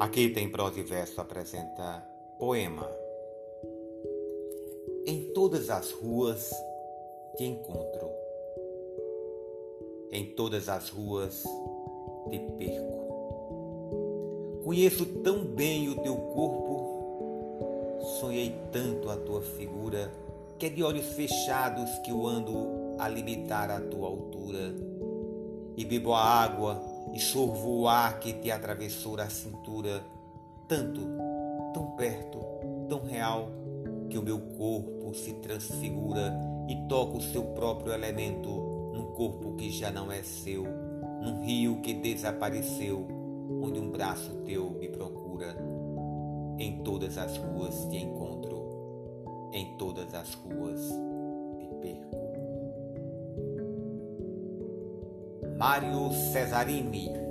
Aqui tem prosa e verso apresenta poema. Em todas as ruas te encontro. Em todas as ruas te perco. Conheço tão bem o teu corpo, sonhei tanto a tua figura, que é de olhos fechados que eu ando a limitar a tua altura. E bebo a água e sorvo o ar que te atravessou a cintura, tanto, tão perto, tão real, que o meu corpo se transfigura e toca o seu próprio elemento num corpo que já não é seu, num rio que desapareceu, onde um braço teu me procura. Em todas as ruas te encontro, em todas as ruas te perco. Mário Cesarini